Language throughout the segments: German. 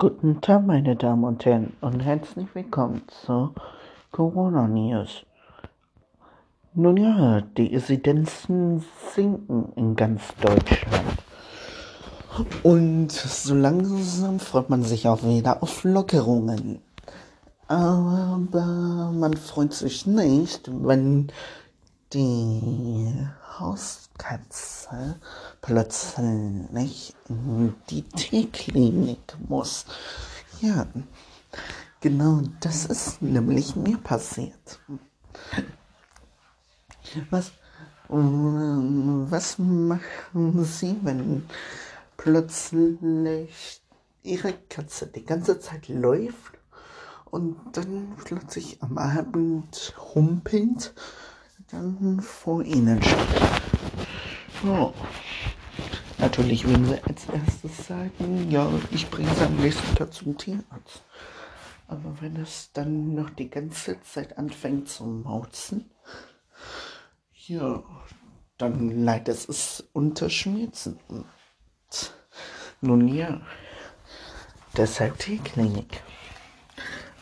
Guten Tag, meine Damen und Herren, und herzlich willkommen zu Corona News. Nun ja, die Inzidenzen sinken in ganz Deutschland. Und so langsam freut man sich auch wieder auf Lockerungen. Aber man freut sich nicht, wenn die Hauskatze plötzlich in die Tierklinik muss. Ja, genau das ist nämlich mir passiert. Was, was machen Sie, wenn plötzlich Ihre Katze die ganze Zeit läuft und dann plötzlich am Abend humpelt? Dann vor ihnen. Oh. Natürlich würden wir als erstes sagen, ja, ich bringe sie am nächsten Tag zum Tierarzt. Aber wenn es dann noch die ganze Zeit anfängt zu mauzen, ja, dann leidet es unter Schmerzen. Und nun ja, deshalb Tierklinik.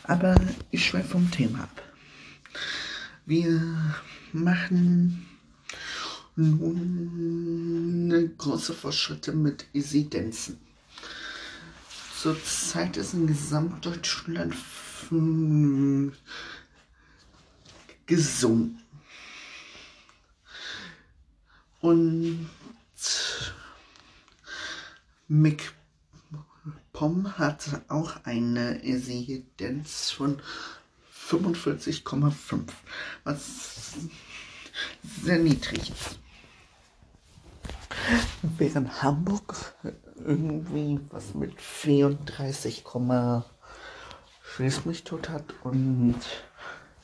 Aber ich schweife vom Thema ab. Wir machen nun große Fortschritte mit Inzidenzen. Zurzeit ist in Gesamtdeutschland gesund. Und MacPom hat auch eine Inzidenz von 45,5, was sehr niedrig ist. Während Hamburg irgendwie was mit 34, Schließ mich tot hat und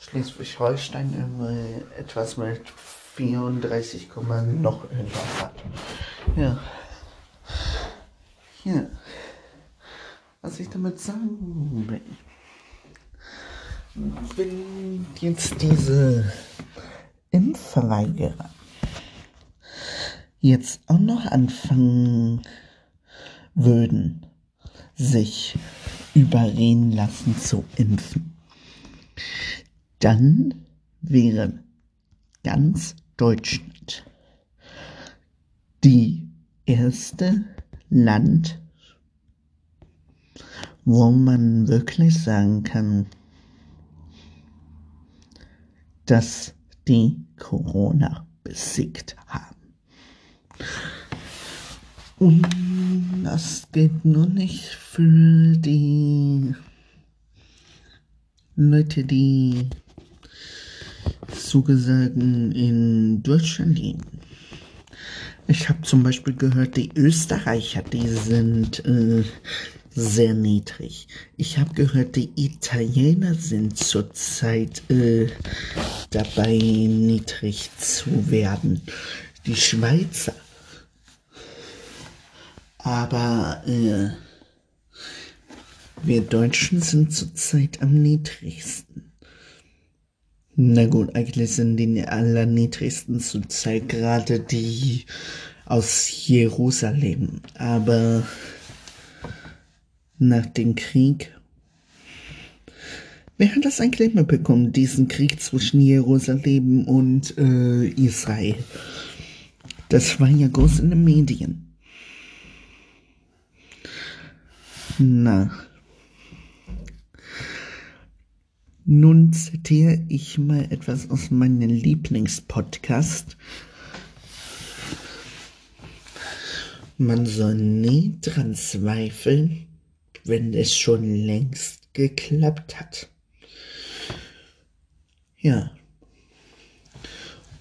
Schleswig-Holstein etwas mit 34, noch irgendwas hat. Ja. Ja. Was ich damit sagen will wenn jetzt diese Impfverweigerer jetzt auch noch anfangen würden, sich überreden lassen zu impfen, dann wäre ganz Deutschland die erste Land, wo man wirklich sagen kann, dass die Corona besiegt haben. Und das geht nur nicht für die Leute, die zugesagen in Deutschland leben. Ich habe zum Beispiel gehört, die Österreicher, die sind äh, sehr niedrig. Ich habe gehört, die Italiener sind zurzeit äh, dabei, niedrig zu werden. Die Schweizer. Aber äh, wir Deutschen sind zurzeit am niedrigsten. Na gut, eigentlich sind die allerniedrigsten zurzeit gerade die aus Jerusalem. Aber nach dem Krieg. Wer hat das eigentlich mitbekommen, diesen Krieg zwischen Jerusalem und äh, Israel? Das war ja groß in den Medien. Na. Nun zitiere ich mal etwas aus meinem Lieblingspodcast. Man soll nie dran zweifeln, wenn es schon längst geklappt hat. Ja.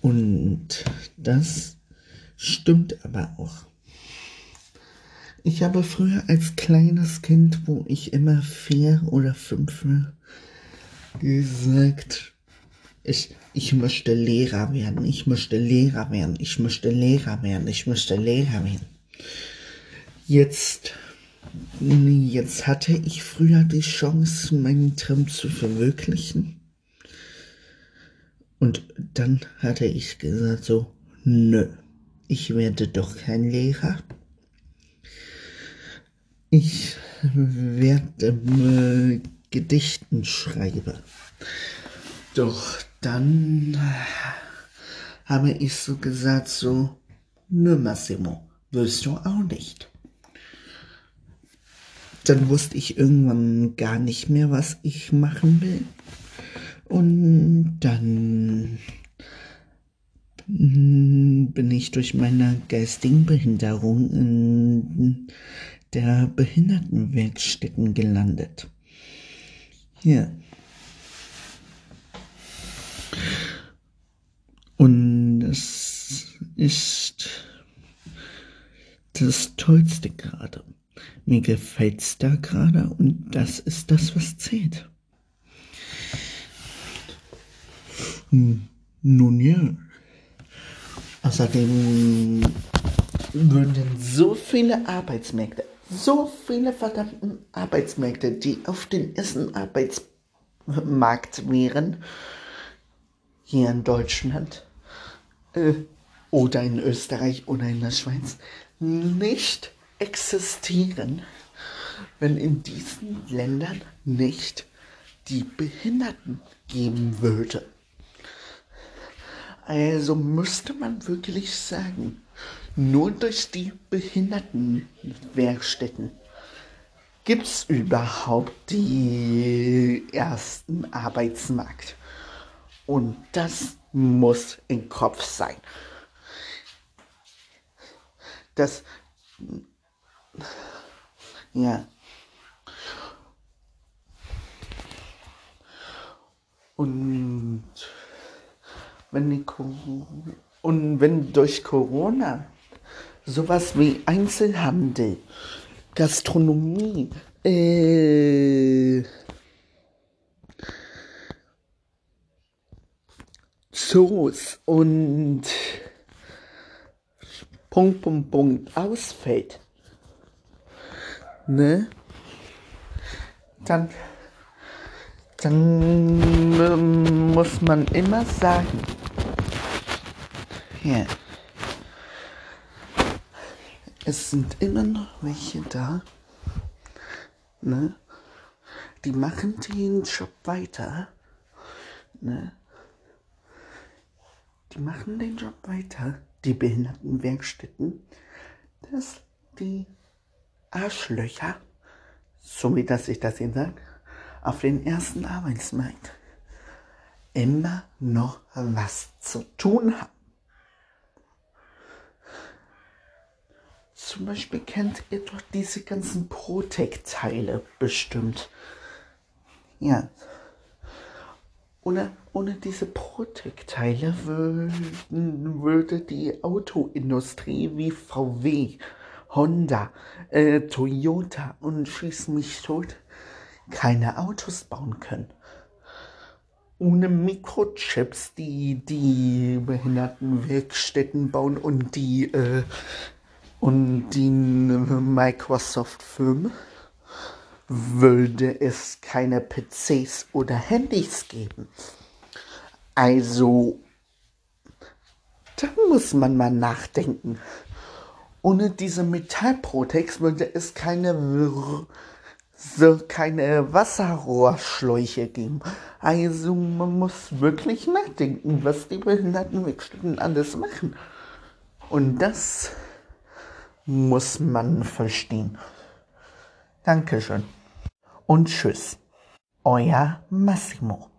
Und das stimmt aber auch. Ich habe früher als kleines Kind, wo ich immer vier oder fünf gesagt, ich, ich möchte Lehrer werden, ich möchte Lehrer werden, ich möchte Lehrer werden, ich möchte Lehrer werden. Jetzt Jetzt hatte ich früher die Chance, meinen Traum zu verwirklichen. Und dann hatte ich gesagt so, nö, ich werde doch kein Lehrer. Ich während äh, Gedichten schreibe. Doch dann habe ich so gesagt, so, nö Massimo, willst du auch nicht. Dann wusste ich irgendwann gar nicht mehr, was ich machen will. Und dann bin ich durch meine geistigen Behinderung in der Behindertenwerkstätten gelandet. Hier. Und es ist das Tollste gerade. Mir gefällt's da gerade und das ist das, was zählt. Hm, nun ja. Außerdem würden so viele Arbeitsmärkte, so viele verdammten Arbeitsmärkte, die auf den ersten Arbeitsmarkt wären, hier in Deutschland äh, oder in Österreich oder in der Schweiz, nicht existieren, wenn in diesen Ländern nicht die Behinderten geben würde. Also müsste man wirklich sagen, nur durch die Behindertenwerkstätten gibt es überhaupt die ersten Arbeitsmarkt. Und das muss im Kopf sein. Das, ja. Und wenn die und wenn durch Corona sowas wie Einzelhandel, Gastronomie, äh, Zoos und Punkt, Punkt, Punkt ausfällt, ne? Dann, dann ähm, muss man immer sagen, ja, es sind immer noch welche da, ne? Die machen den Job weiter, ne? Die machen den Job weiter, die Behindertenwerkstätten, dass die Arschlöcher, so wie das ich das hier sage, auf den ersten Arbeitsmarkt immer noch was zu tun haben. Zum Beispiel kennt ihr doch diese ganzen Protec-Teile bestimmt. Ja. Ohne, ohne diese Protec-Teile würde die Autoindustrie wie VW, Honda, äh, Toyota und schieß mich tot keine Autos bauen können. Ohne Mikrochips, die die Behindertenwerkstätten bauen und die äh, und die Microsoft-Firmen würde es keine PCs oder Handys geben. Also, da muss man mal nachdenken. Ohne diese Metallprotex würde es keine, keine Wasserrohrschläuche geben. Also man muss wirklich nachdenken, was die Behindertenwerkstätten alles machen. Und das muss man verstehen. Dankeschön und tschüss. Euer Massimo.